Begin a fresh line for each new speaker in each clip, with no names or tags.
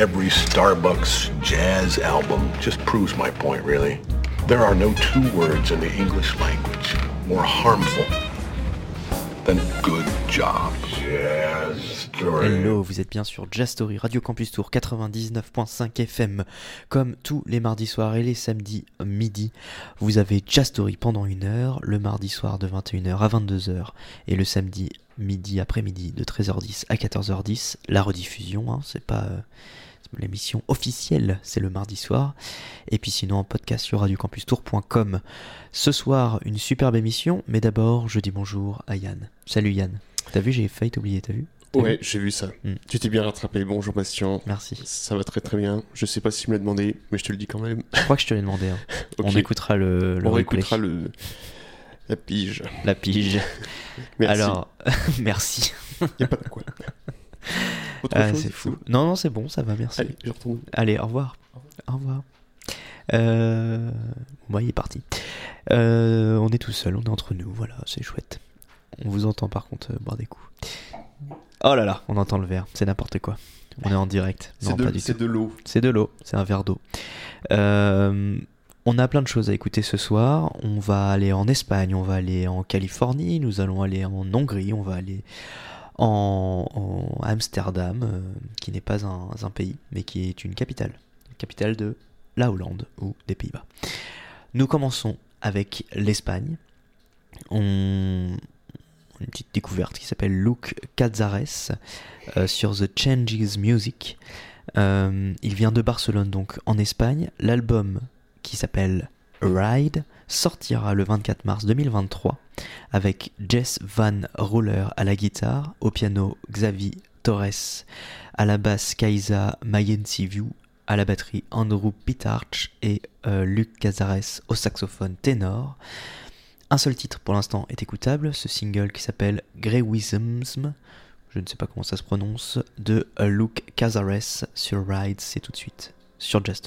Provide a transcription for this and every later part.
every Starbucks jazz album just proves my point, really. There are no two words in the English language more harmful than good job. Jazz.
Hello, vous êtes bien sur Jazz Story Radio Campus Tour 99.5 FM. Comme tous les mardis soirs et les samedis midi, vous avez Jazz Story pendant une heure, le mardi soir de 21h à 22h et le samedi midi après-midi de 13h10 à 14h10. La rediffusion, hein, c'est pas euh, l'émission officielle, c'est le mardi soir. Et puis sinon en podcast sur radiocampustour.com. Ce soir, une superbe émission, mais d'abord, je dis bonjour à Yann. Salut Yann. T'as vu, j'ai failli t'oublier, t'as vu?
Ouais, j'ai vu ça.
Hmm.
Tu t'es bien rattrapé. Bonjour Bastien.
Merci.
Ça va très très bien. Je sais pas si tu me l'as demandé, mais je te le dis quand même.
Je crois que je te l'ai demandé. hein. On écoutera le, le
On écoutera le... la pige.
la pige.
Merci.
Alors, merci.
Y a pas de quoi.
Ah, c'est fou. Non, non, c'est bon, ça va, merci.
Allez, je retourne.
Allez, au revoir. Au revoir. Euh... Bah, il est parti. Euh, on est tout seul, on est entre nous, voilà, c'est chouette. On vous entend par contre euh, boire des coups. Oh là là, on entend le verre, c'est n'importe quoi. On est en direct.
C'est de l'eau.
C'est de l'eau, c'est un verre d'eau. Euh, on a plein de choses à écouter ce soir. On va aller en Espagne, on va aller en Californie, nous allons aller en Hongrie, on va aller en, Amsterdam, euh, qui n'est pas un, pays, mais qui est une capitale. Capitale de la Hollande ou des Pays-Bas. Nous commençons avec l'Espagne. On une petite découverte qui s'appelle Luke Cazares euh, sur The Changes Music. Euh, il vient de Barcelone, donc en Espagne. L'album qui s'appelle Ride sortira le 24 mars 2023 avec Jess Van Roller à la guitare, au piano Xavi Torres, à la basse Kaisa Mayensivu, à la batterie Andrew Pitarch et euh, Luc Cazares au saxophone ténor. Un seul titre pour l'instant est écoutable, ce single qui s'appelle Greywisms, je ne sais pas comment ça se prononce, de euh, Luke Cazares sur Ride, c'est tout de suite sur Jazz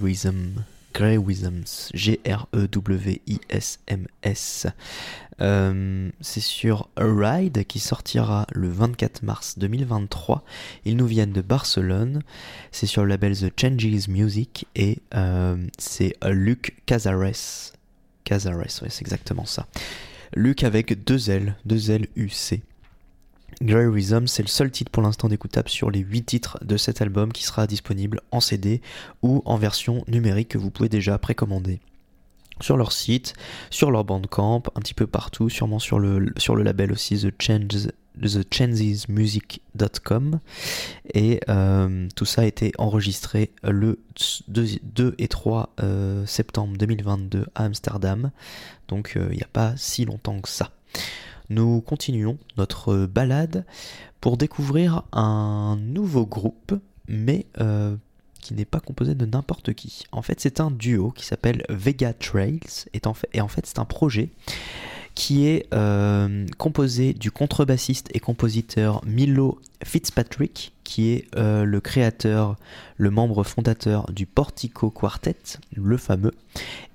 Story. Grey Wisdom. Grey Wisdoms. G-R-E-W-I-S-M-S. Euh, c'est sur A Ride qui sortira le 24 mars 2023. Ils nous viennent de Barcelone. C'est sur le label The Changes Music et euh, c'est Luc Cazares. Cazares, ouais, c'est exactement ça. Luc avec deux L, deux L U C. Grey Rhythm, c'est le seul titre pour l'instant d'écoutable sur les 8 titres de cet album qui sera disponible en CD ou en version numérique que vous pouvez déjà précommander. Sur leur site, sur leur bandcamp, un petit peu partout, sûrement sur le, sur le label aussi The Changes et euh, tout ça a été enregistré le 2, et 3 euh, septembre 2022 à Amsterdam. Donc euh, il n'y a pas si longtemps que ça nous continuons notre balade pour découvrir un nouveau groupe mais euh, qui n'est pas composé de n'importe qui. En fait, c'est un duo qui s'appelle Vega Trails, et en fait, c'est un projet qui est euh, composé du contrebassiste et compositeur Milo Fitzpatrick, qui est euh, le créateur, le membre fondateur du Portico Quartet, le fameux,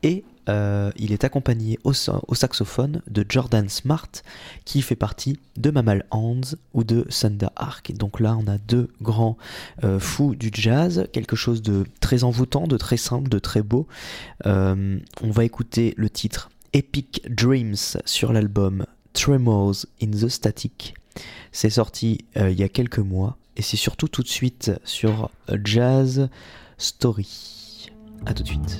et euh, il est accompagné au, sa- au saxophone de Jordan Smart, qui fait partie de Mammal Hands ou de Thunder Ark. Donc là, on a deux grands euh, fous du jazz, quelque chose de très envoûtant, de très simple, de très beau. Euh, on va écouter le titre Epic Dreams sur l'album Tremors in the Static. C'est sorti il y a quelques mois et c'est surtout tout de suite sur Jazz Story. A tout de suite.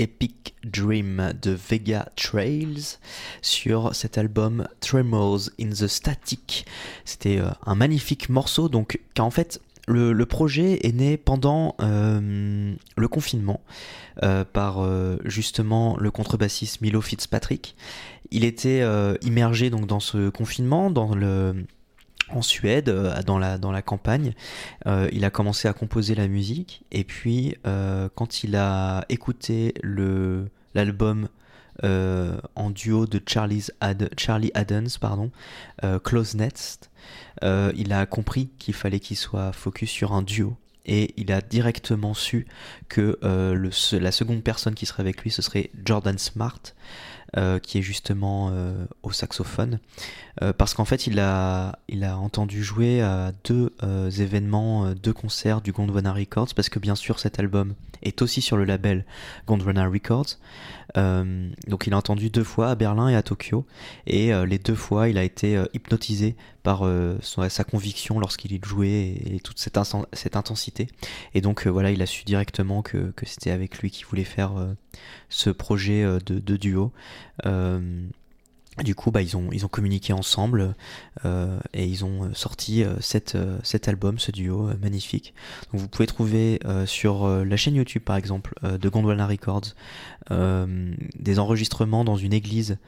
Epic Dream de Vega Trails sur cet album Tremors in the Static. C'était euh, un magnifique morceau, donc car en fait le, projet est né pendant euh, le confinement euh, par justement le contrebassiste Milo Fitzpatrick. Il était immergé donc dans ce confinement, dans le en Suède, euh, dans la, dans la campagne. Euh, il a commencé à composer la musique et puis euh, quand il a écouté le l'album en duo de Charlie's Ad- Charlie Adams, pardon, Close euh, il a compris qu'il fallait qu'il soit focus sur un duo. Et il a directement su que le, la seconde personne qui serait avec lui, ce serait Jordan Smart, euh, qui est justement euh, au saxophone. Euh, parce qu'en fait, il a, il a entendu jouer à deux événements, deux concerts du Gondwana Records, parce que bien sûr, cet album est aussi sur le label Gondwana Records. Donc, il a entendu deux fois à Berlin et à Tokyo, et les deux fois, il a été hypnotisé par euh, sa conviction lorsqu'il jouait et, et toute cette, intensité. Et donc, euh, voilà, il a su directement que, c'était avec lui qu'il voulait faire euh, ce projet de, duo. Du coup, bah, ils, ont, ils ont communiqué ensemble et ils ont sorti cet, album, ce duo magnifique. Donc, vous pouvez trouver sur la chaîne YouTube, par exemple, de Gondwana Records, des enregistrements dans une église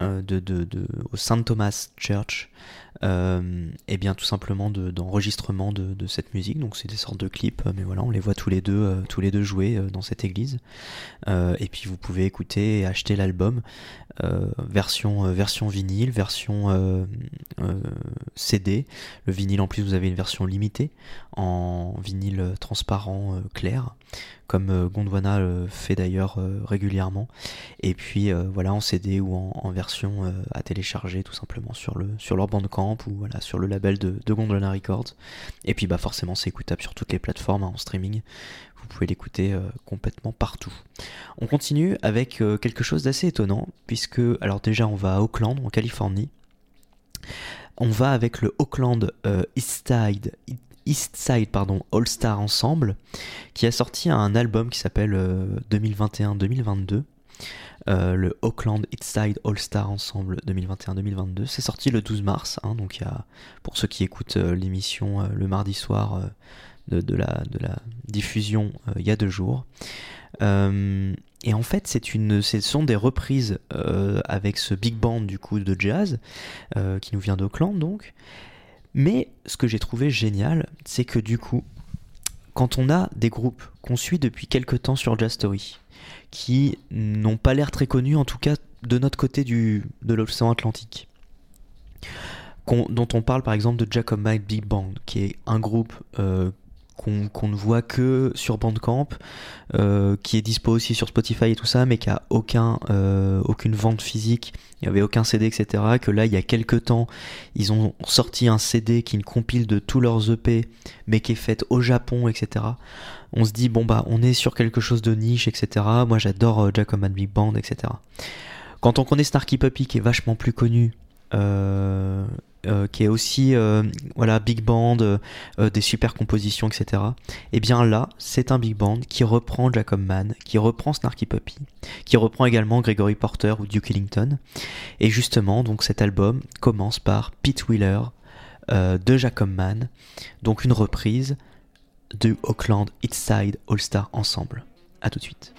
de, de, de, au Saint Thomas Church, euh, et bien tout simplement de- d'enregistrement de, de cette musique. Donc c'est des sortes de clips, euh, mais voilà, on les voit tous les deux, euh, tous les deux jouer euh, dans cette église. Euh, et puis vous pouvez écouter et acheter l'album, euh, version, euh, version vinyle, version euh, euh, CD. Le vinyle en plus vous avez une version limitée en vinyle euh, transparent euh, clair, comme euh, Gondwana fait d'ailleurs euh, régulièrement. Et puis euh, voilà en CD ou en, version euh, à télécharger tout simplement sur le sur leur bandcamp ou voilà sur le label de, de Records. Et puis bah forcément c'est écoutable sur toutes les plateformes hein, en streaming. Vous pouvez l'écouter euh, complètement partout. On continue avec euh, quelque chose d'assez étonnant puisque alors déjà on va à Oakland en Californie. On va avec le Oakland euh, East Side East Side pardon All Star Ensemble qui a sorti un album qui s'appelle euh, 2021-2022 euh, le Auckland Eastside All Star Ensemble 2021-2022. C'est sorti le 12 mars, hein, donc pour ceux qui écoutent euh, l'émission euh, le mardi soir de, la, diffusion il y a deux jours. Et en fait, c'est une, ce sont des reprises avec ce big band du coup de jazz qui nous vient d'Auckland donc. Mais ce que j'ai trouvé génial, c'est que du coup, quand on a des groupes qu'on suit depuis quelques temps sur Jazz Story, qui n'ont pas l'air très connus, en tout cas de notre côté du, de l'océan Atlantique. Dont on parle par exemple de Jacob Mike Big Band, qui est un groupe euh, qu'on ne voit que sur Bandcamp, euh, qui est dispo aussi sur Spotify et tout ça, mais qui a aucun, euh, aucune vente physique, il n'y avait aucun CD, etc. Que là, il y a quelques temps, ils ont sorti un CD qui compile de tous leurs EP, mais qui est faite au Japon, etc on se dit bon bah on est sur quelque chose de niche etc moi j'adore euh, Jacob Big Band etc quand on connaît Snarky Puppy qui est vachement plus connu euh, qui est aussi euh, voilà big band euh, des super compositions etc et bien là c'est un big band qui reprend Jacob Mann qui reprend Snarky Puppy qui reprend également Gregory Porter ou Duke Ellington et justement donc cet album commence par Pete Wheeler de Jacob Mann donc une reprise de Auckland Eastside All Star ensemble. A tout de suite.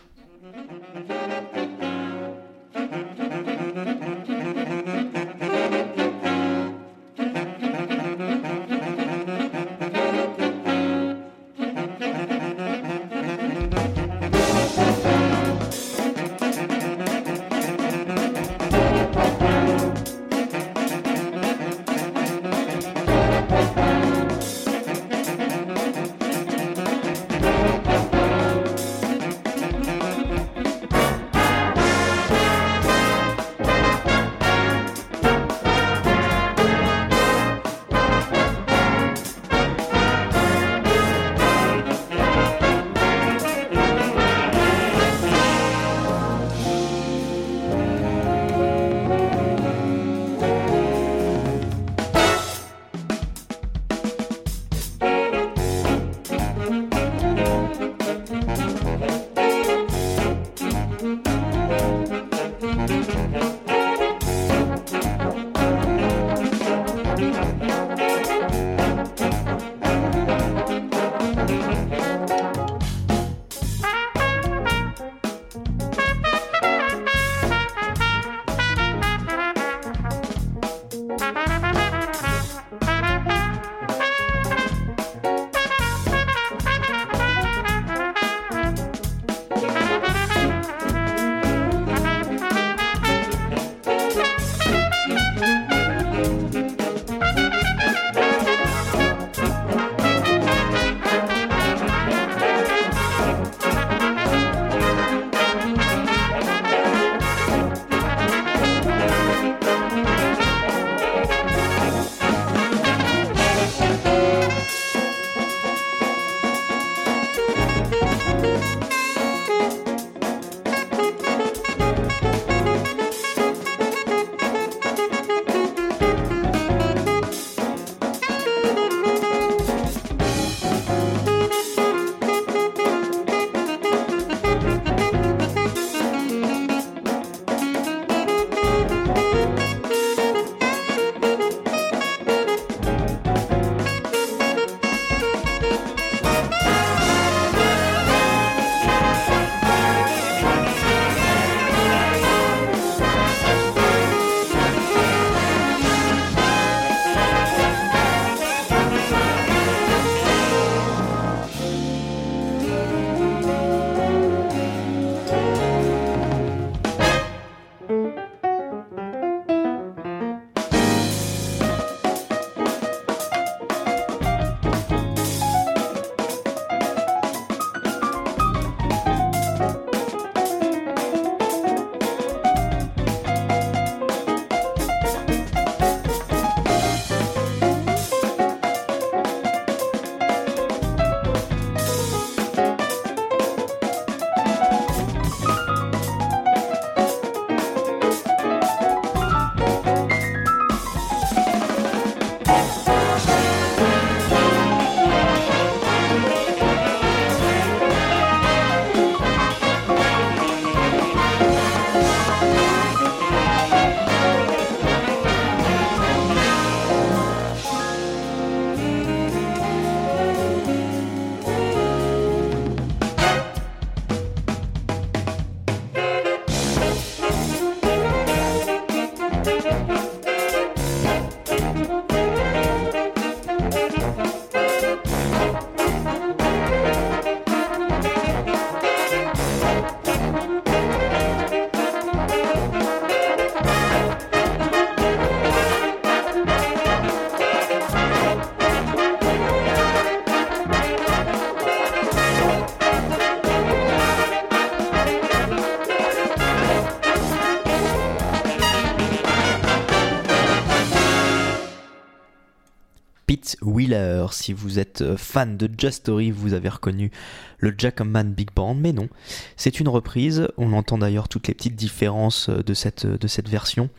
Si vous êtes euh, fan de Just Story, vous avez reconnu le Jackman Big Band, mais non, c'est une reprise. On entend d'ailleurs toutes les petites différences euh, de cette, de cette version.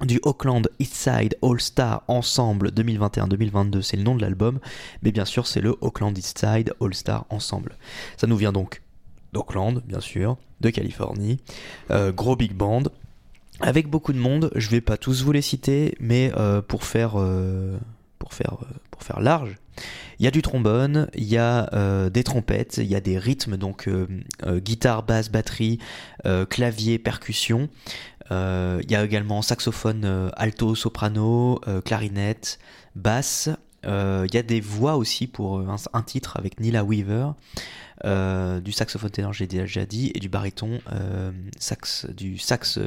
Du Auckland Eastside All Star Ensemble 2021-2022, c'est le nom de l'album, mais bien sûr c'est le Auckland Eastside All Star Ensemble. Ça nous vient donc d'Auckland, bien sûr, de Californie, euh, gros big band, avec beaucoup de monde. Je vais pas tous vous les citer, mais euh, pour faire euh, pour faire euh, pour faire large, il y a du trombone, il y a euh, des trompettes, il y a des rythmes donc euh, euh, guitare, basse, batterie, clavier, percussion. Il y a également saxophone alto, soprano, clarinette, basse. Il y a des voix aussi pour un, titre avec Nila Weaver, du saxophone ténor j'ai déjà dit et du baryton sax, du sax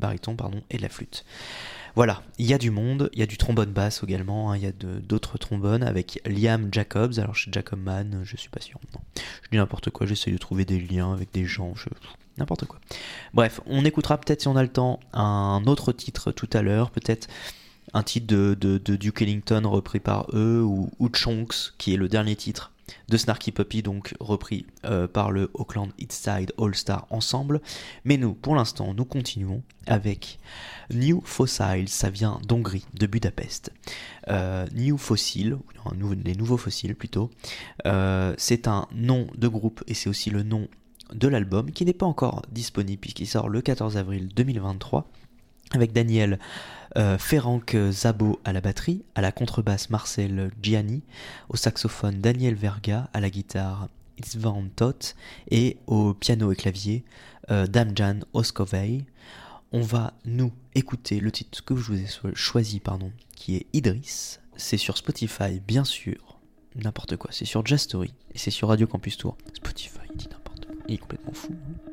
pardon et de la flûte. Voilà, il y a du monde, il y a du trombone basse également, hein, il y a d'autres trombones avec Liam Jacobs, alors chez Jacob Mann, je suis pas sûr, non. Je dis n'importe quoi, j'essaie de trouver des liens avec des gens, je... n'importe quoi. Bref, on écoutera peut-être si on a le temps un autre titre tout à l'heure, peut-être un titre de Duke Ellington repris par eux, ou, ou Chonks, qui est le dernier titre de Snarky Puppy, donc repris euh, par le Auckland Eastside All Star Ensemble. Mais nous, pour l'instant, nous continuons avec New Fossiles, ça vient d'Hongrie, de Budapest. Euh, New Fossil, ou nouveaux fossiles plutôt, euh, c'est un nom de groupe et c'est aussi le nom de l'album qui n'est pas encore disponible puisqu'il sort le 14 avril 2023 avec Daniel euh, Ferenc Zabo à la batterie, à la contrebasse Marcel Gianni, au saxophone Daniel Verga, à la guitare Isvan Tot et au piano et clavier euh, Damjan Oskovei. on va nous écouter le titre que je vous ai choisi, pardon, qui est Idris. C'est sur Spotify, bien sûr. N'importe quoi, c'est sur Jazz Story et c'est sur Radio Campus Tour. Spotify, il dit n'importe quoi. Il est complètement fou. hein.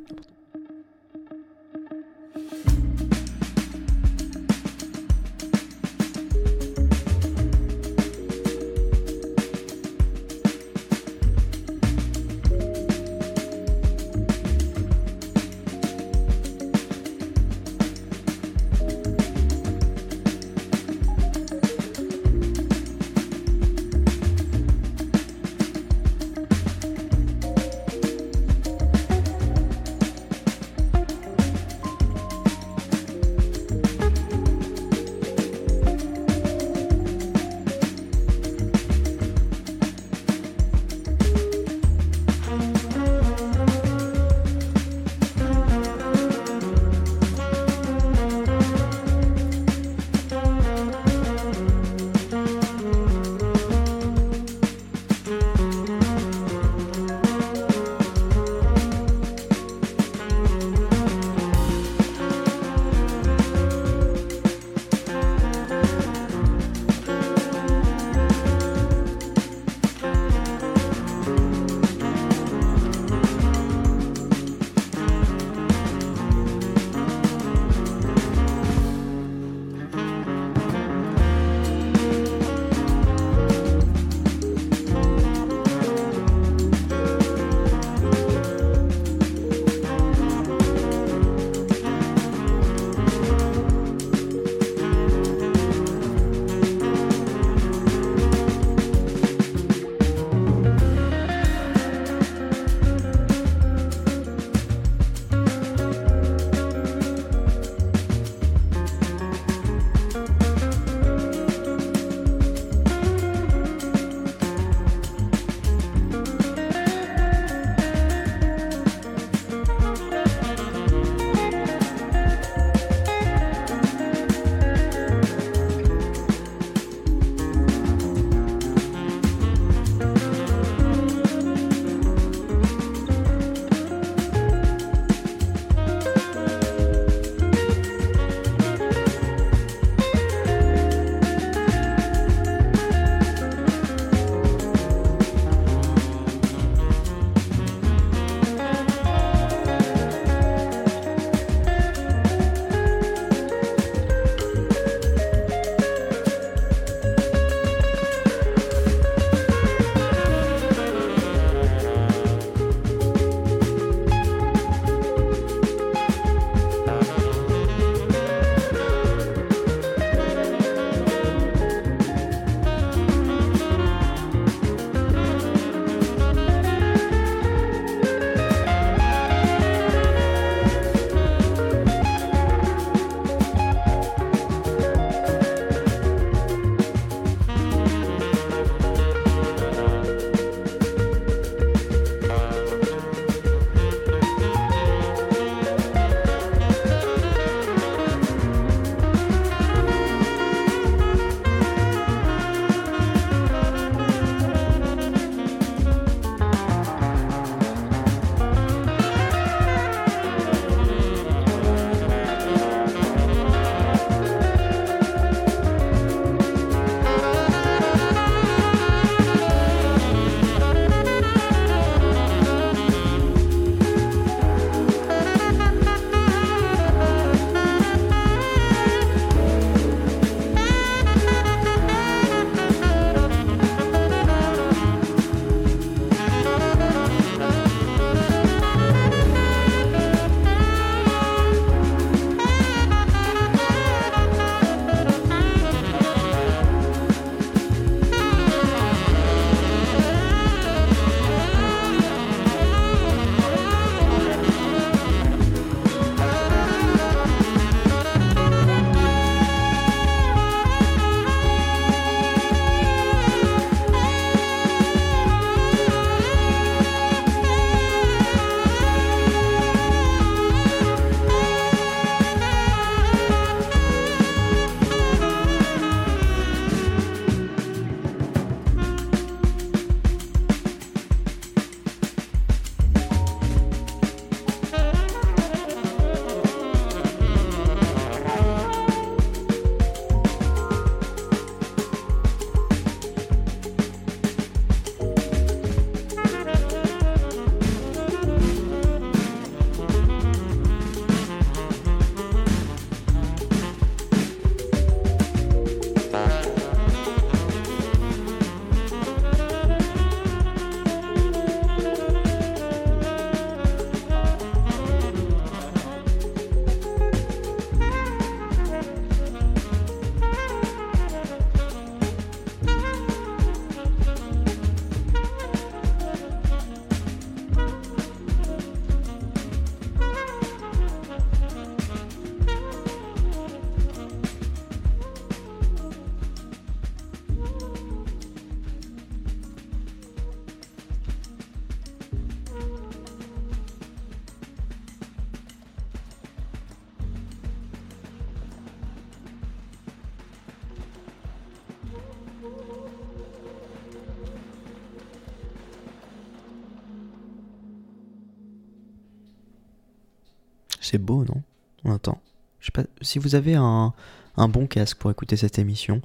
C'est beau, non? On entend. Je sais pas si vous avez un, un bon casque pour écouter cette émission,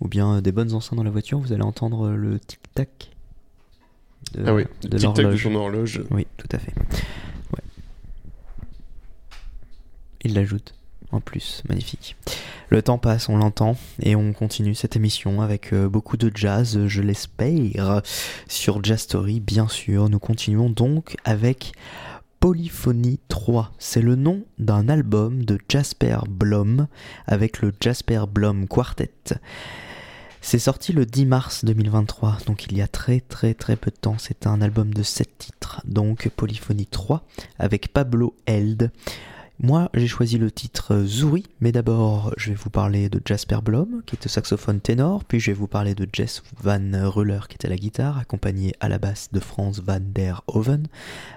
ou bien euh, des bonnes enceintes dans la voiture, vous allez entendre le tic-tac de,
Ah oui,
de
tic-tac de
l'horloge.
son horloge.
Oui, tout à fait. Ouais. Il l'ajoute en plus, magnifique. Le temps passe, on l'entend, et on continue cette émission avec euh, beaucoup de jazz, je l'espère, sur Jazz Story, bien sûr. Nous continuons donc avec Polyphonie 3. C'est le nom d'un album de Jasper Blom avec le Jasper Blom Quartet. C'est sorti le 10 mars 2023, donc il y a très très très peu de temps. C'est un album de 7 titres, donc Polyphonie 3 avec Pablo Held. Moi, j'ai choisi le titre Zouri, mais d'abord, je vais vous parler de Jasper Blom, qui est au saxophone ténor, puis je vais vous parler de Jess Van Ruller, qui est à la guitare, accompagné à la basse de Franz van der Hoven,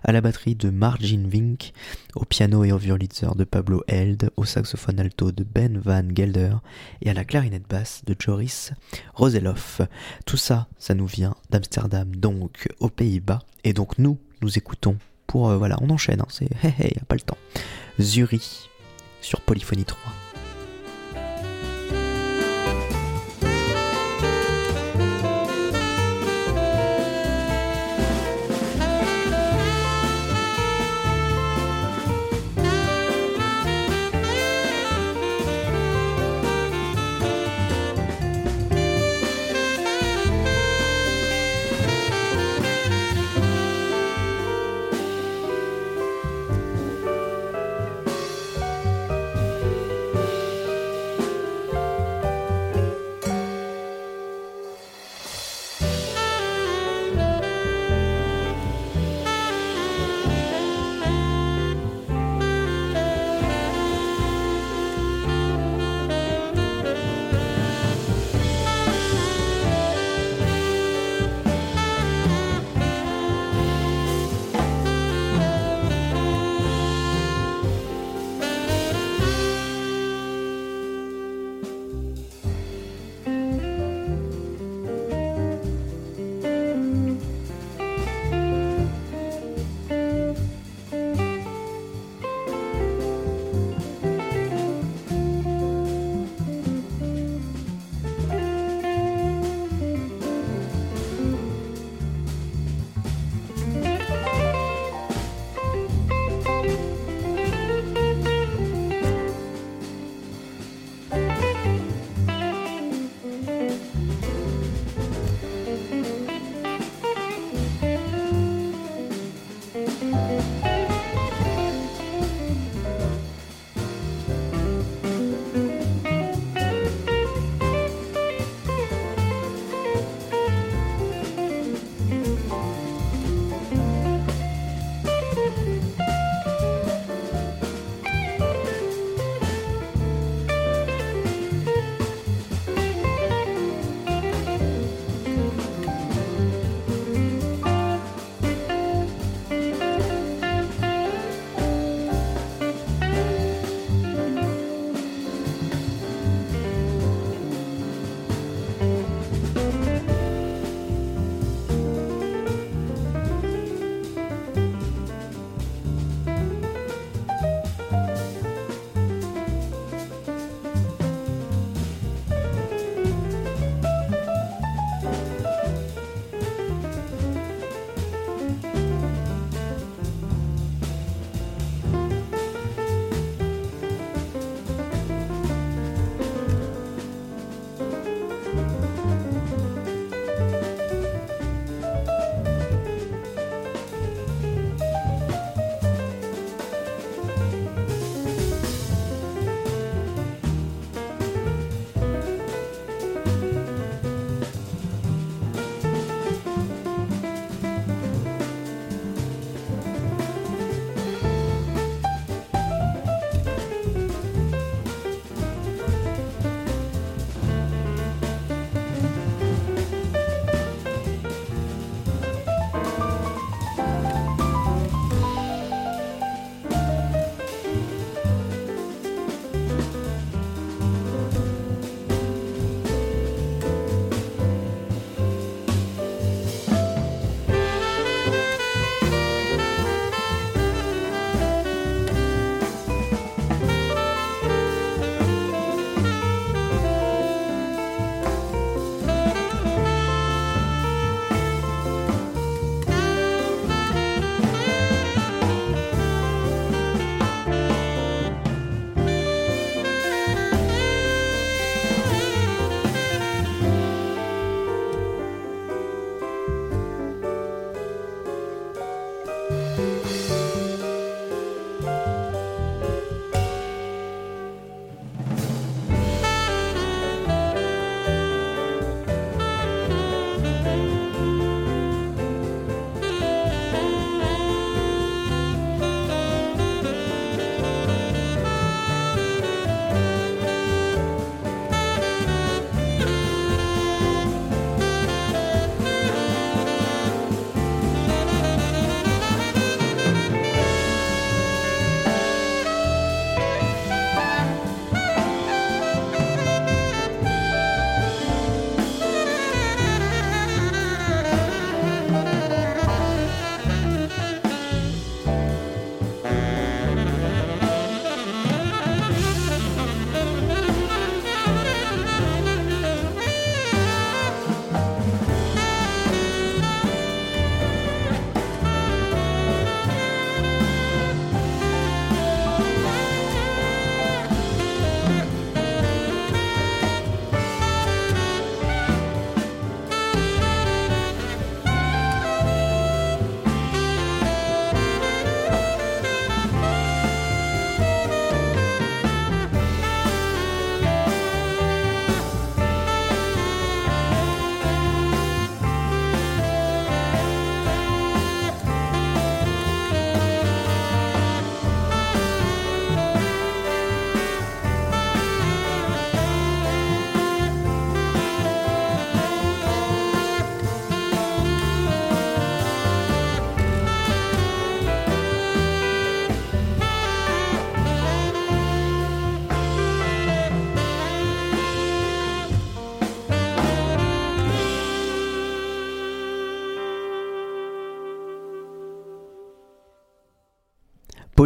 à la batterie de Margin Vink, au piano et au violitzer de Pablo Held, au saxophone alto de Ben Van Gelder, et à la clarinette basse de Joris Roseloff. Tout ça, ça nous vient d'Amsterdam, donc aux Pays-Bas, et donc nous, nous écoutons pour... euh, voilà, on enchaîne, hein, c'est... Hé hé, y a pas le temps. Zuri sur Polyphonie 3.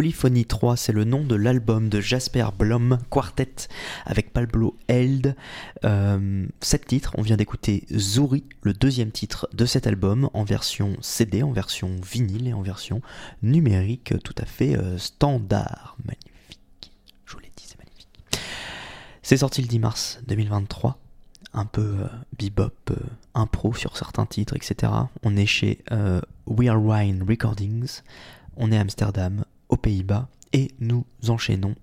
Polyphonie 3, c'est le nom de l'album de Jasper Blom Quartet avec Pablo Held. Euh, sept titres, on vient d'écouter Zuri, le deuxième titre de cet album, en version CD, en version vinyle et en version numérique tout à fait euh, standard. Magnifique, je vous l'ai dit, c'est magnifique. C'est sorti le 10 mars 2023 un peu euh, bebop, euh, impro sur certains titres, etc. On est chez euh, We Are Wine Recordings, on est à Amsterdam, aux Pays-Bas, et nous enchaînons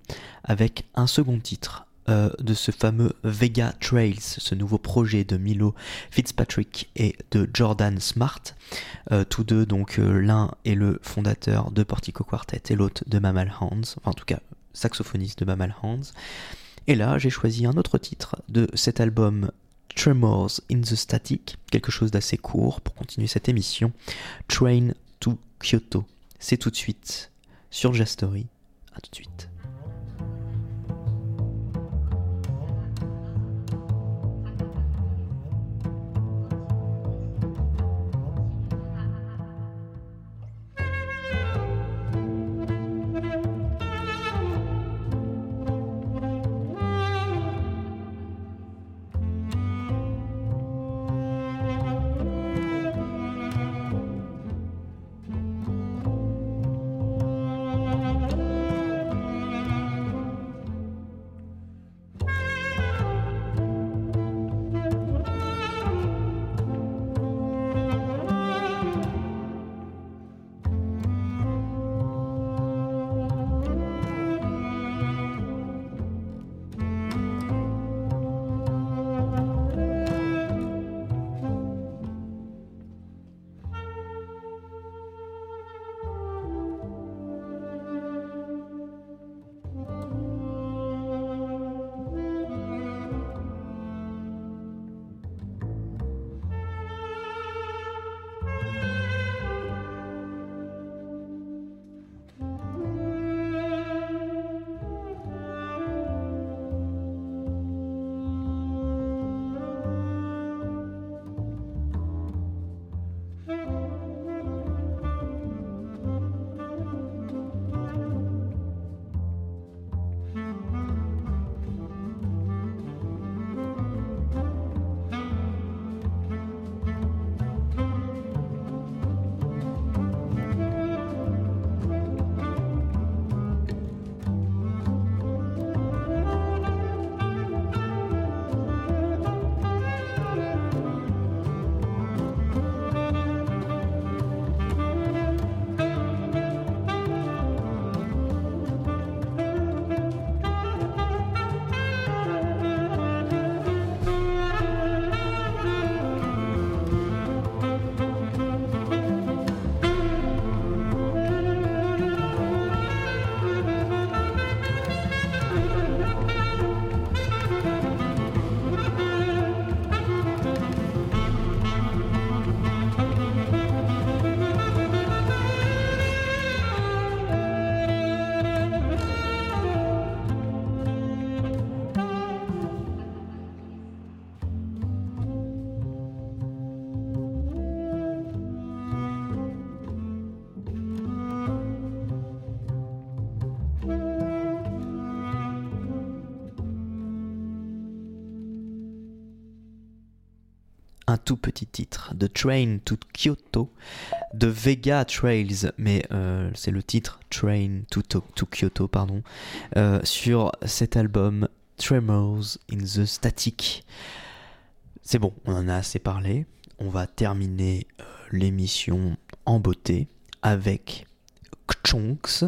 avec un second titre euh, de ce fameux Vega Trails, ce nouveau projet de Milo Fitzpatrick et de Jordan Smart. Euh, tous deux, donc euh, l'un est le fondateur de Portico Quartet et l'autre de Mammal Hands, enfin en tout cas saxophoniste de Mammal Hands. Et là, j'ai choisi un autre titre de cet album Tremors in the Static, quelque chose d'assez court pour continuer cette émission. Train to Kyoto. C'est tout de suite sur Jastory. A tout de suite. Un tout petit titre de Train to Kyoto de Vega Trails, mais euh, c'est le titre Train to, to, to Kyoto, pardon, euh, sur cet album Tremors in the Static. C'est bon, on en a assez parlé. On va terminer euh, l'émission en beauté avec Kchonks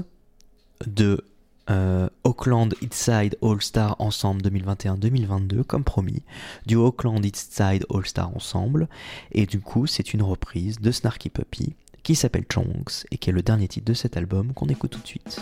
de euh, Auckland Eastside All Star Ensemble 2021-2022 comme promis du Auckland Eastside All Star Ensemble et du coup c'est une reprise de Snarky Puppy qui s'appelle Chonks et qui est le dernier titre de cet album qu'on écoute tout de suite.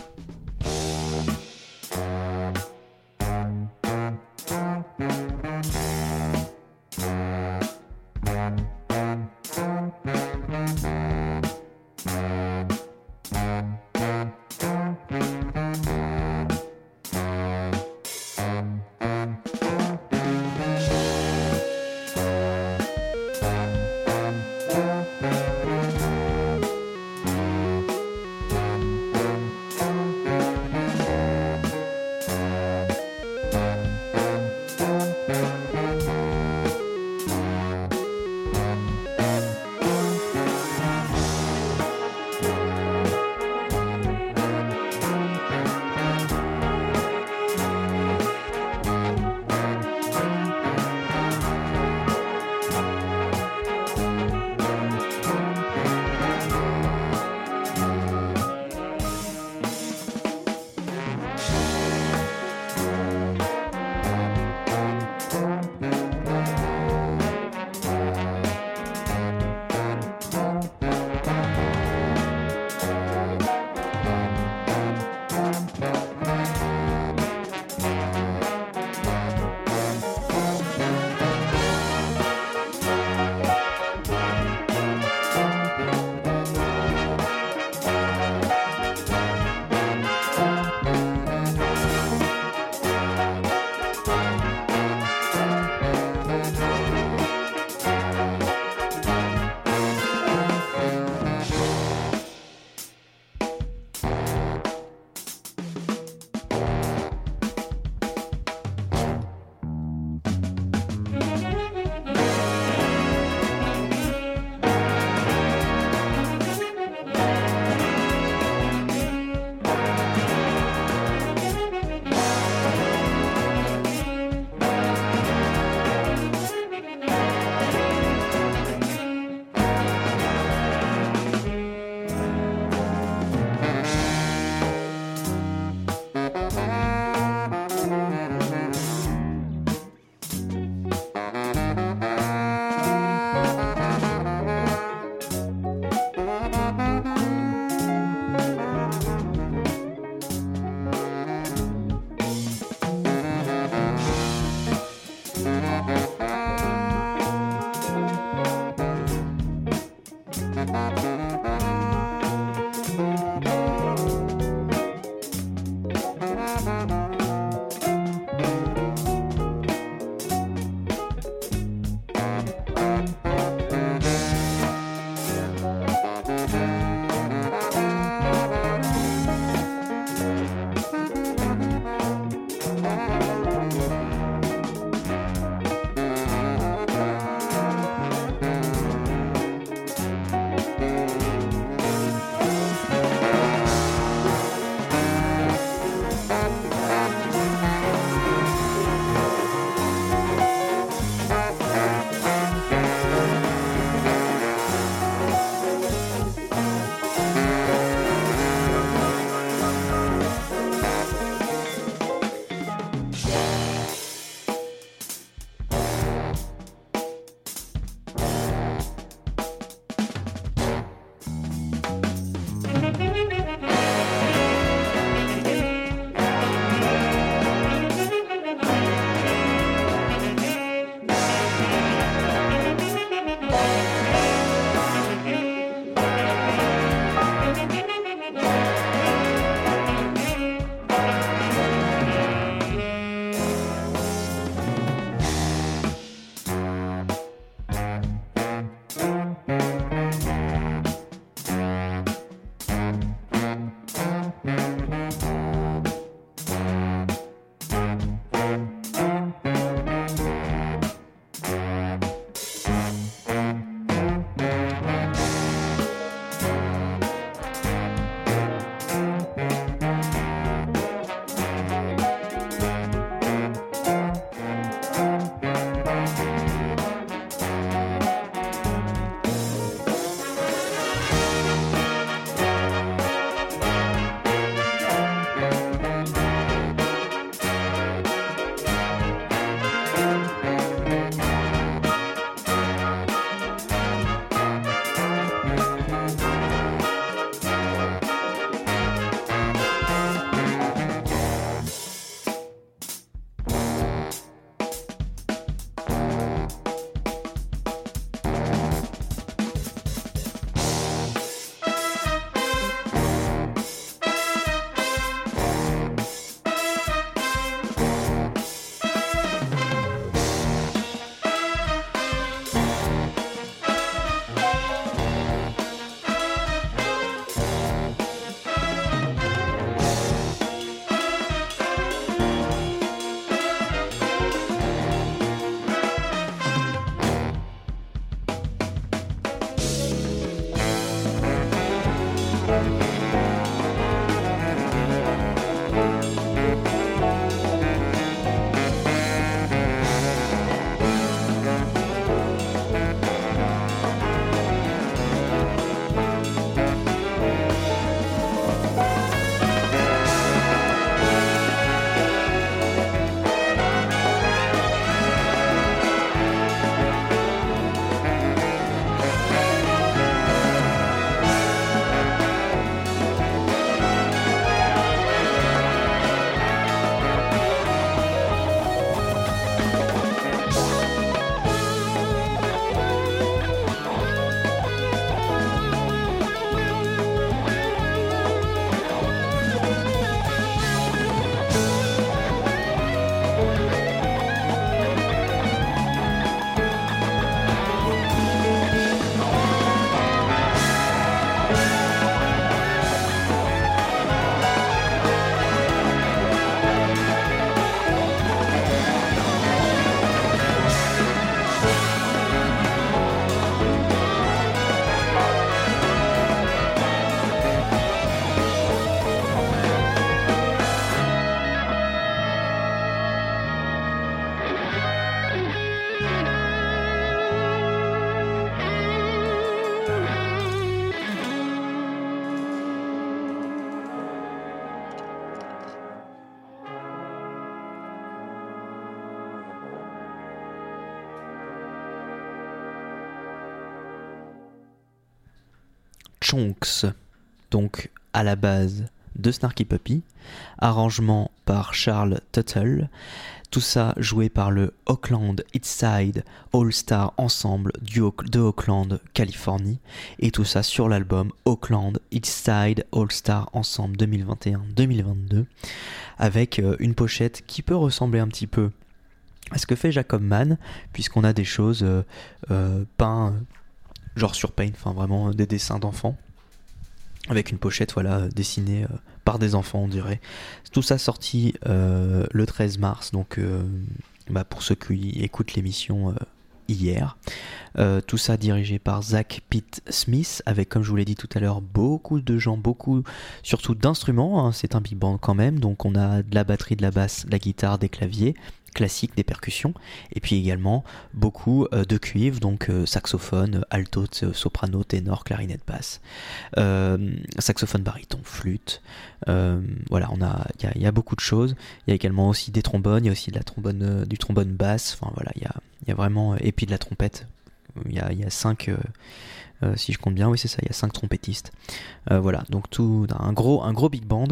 Donc à la base de Snarky Puppy, arrangement par Charles Tuttle, tout ça joué par le Auckland Eastside All Star Ensemble de Auckland, Californie, et tout ça sur l'album Auckland Eastside All Star Ensemble 2021-2022, avec euh, une pochette qui peut ressembler un petit peu à ce que fait Jacob Mann, puisqu'on a des choses euh, euh, peintes genre sur Paint, vraiment des dessins d'enfants avec une pochette voilà dessinée euh, par des enfants on dirait. Tout ça sorti euh, le 13 mars donc euh, bah, pour ceux qui écoutent l'émission hier. tout ça dirigé par Zach Pitt Smith avec comme je vous l'ai dit tout à l'heure beaucoup de gens, beaucoup surtout d'instruments. Hein. c'est un big band quand même donc on a de la batterie, de la basse, de la guitare, des claviers classique des percussions, et puis également beaucoup euh, de cuivre, donc euh, saxophone, alto, soprano, ténor, clarinette basse, euh, saxophone baryton, flûte. voilà, on a, il y, a beaucoup de choses. Il y a également aussi des trombones, il y a aussi la trombone, du trombone basse. Enfin voilà, il y a, y a, vraiment et puis de la trompette. Il y a, cinq euh, si je compte bien, oui c'est ça, il y a 5 trompettistes. Euh, voilà, donc tout un gros, un gros big band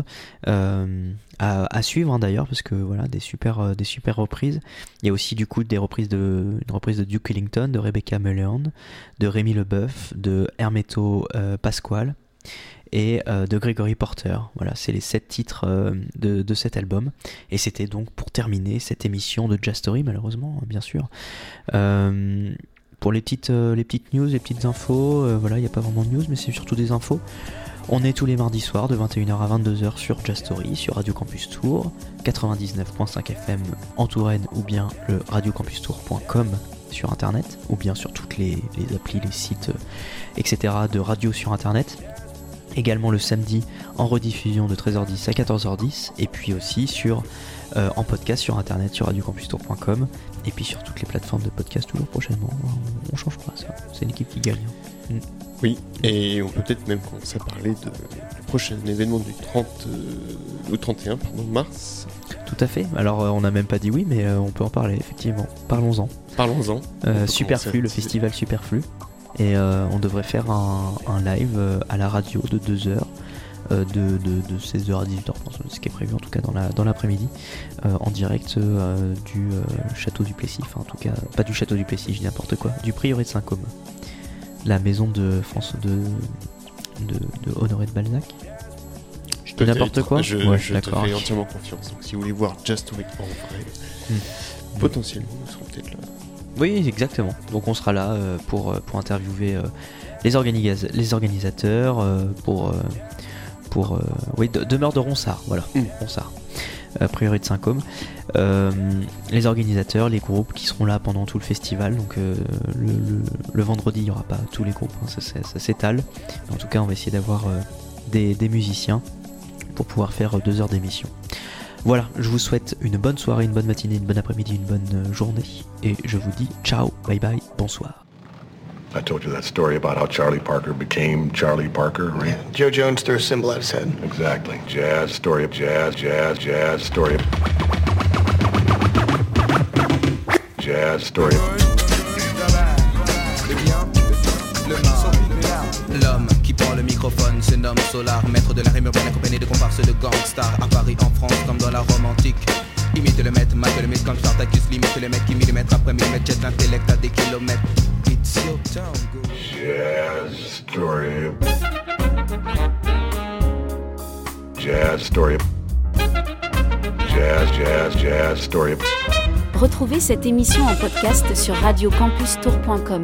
euh, à, suivre hein, d'ailleurs, parce que voilà, des super, des super reprises. Il y a aussi du coup des reprises de, une reprise de Duke Ellington, de Rebecca Mullion, de Rémi Leboeuf, de Hermeto Pasquale et de Gregory Porter. Voilà, c'est les 7 titres de, de, cet album. Et c'était donc pour terminer cette émission de Jazz Story, malheureusement, bien sûr. Euh, pour les petites, euh, les petites news, les petites infos, euh, voilà, il n'y a pas vraiment de news, mais c'est surtout des infos. On est tous les mardis soirs de 21h à 22h sur Just Story, sur Radio Campus Tour, 99.5 FM en Touraine ou bien le radiocampustour.com sur internet, ou bien sur toutes les, applis, les sites, euh, etc. de radio sur internet. Également le samedi en rediffusion de 13h10 à 14h10, et puis aussi sur en podcast sur internet sur radiocampustour.com et puis sur toutes les plateformes de podcast toujours prochainement. On, change pas ça, c'est l'équipe qui gagne.
Mm. Oui, et on peut peut-être même commencer à parler de, du prochain événement du 30 euh, 31 pardon, mars.
Tout à fait. Alors euh, on n'a même pas dit oui, mais on peut en parler effectivement. Parlons-en.
Parlons-en.
Superflu, le festival Superflu. Et on devrait faire un, un live à la radio de 2 heures euh, de, de, 16h à 18h, ce qui est prévu en tout cas dans l'après-midi, euh, en direct euh, du château du Plessis, enfin en tout cas, pas du château du Plessis, je dis n'importe quoi, du prieuré de Saint-Côme, la maison de France de, de, Honoré de Balzac.
N'importe quoi Je, je te fais entièrement confiance. Donc si vous voulez voir Just Week en vrai, hmm. potentiellement nous serons peut-être là.
Oui, exactement. Donc on sera là pour, pour interviewer les, les organisateurs, pour pour euh, oui demeure de Ronsard voilà mm. Ronsard a priori de Saint-Côme euh, les organisateurs les groupes qui seront là pendant tout le festival donc euh, le, vendredi il n'y aura pas tous les groupes hein, ça, s'étale en tout cas on va essayer d'avoir des, des, musiciens pour pouvoir faire deux heures d'émission voilà, je vous souhaite une bonne soirée, une bonne matinée, une bonne après-midi, une bonne journée. Et je vous dis ciao, bye bye, bonsoir.
I told you that story about how Charlie Parker became Charlie Parker, right? Yeah.
Joe Jones threw a symbol at his head.
Exactly. Jazz, story of jazz, jazz, jazz, story of... Jazz, story of...
L'homme qui prend le microphone se nomme Solar, maître de la rime urbaine accompagné de comparses de gangsters à Paris, en France, comme dans la Rome antique. Imite le maître, mate le mythe comme Spartacus, limite le mec qui millimètre après millimètre jette l'intellect à des kilomètres. It's your town, go.
Jazz story. Jazz story. Jazz, jazz, jazz story.
Retrouvez cette émission en podcast sur radiocampustour.com.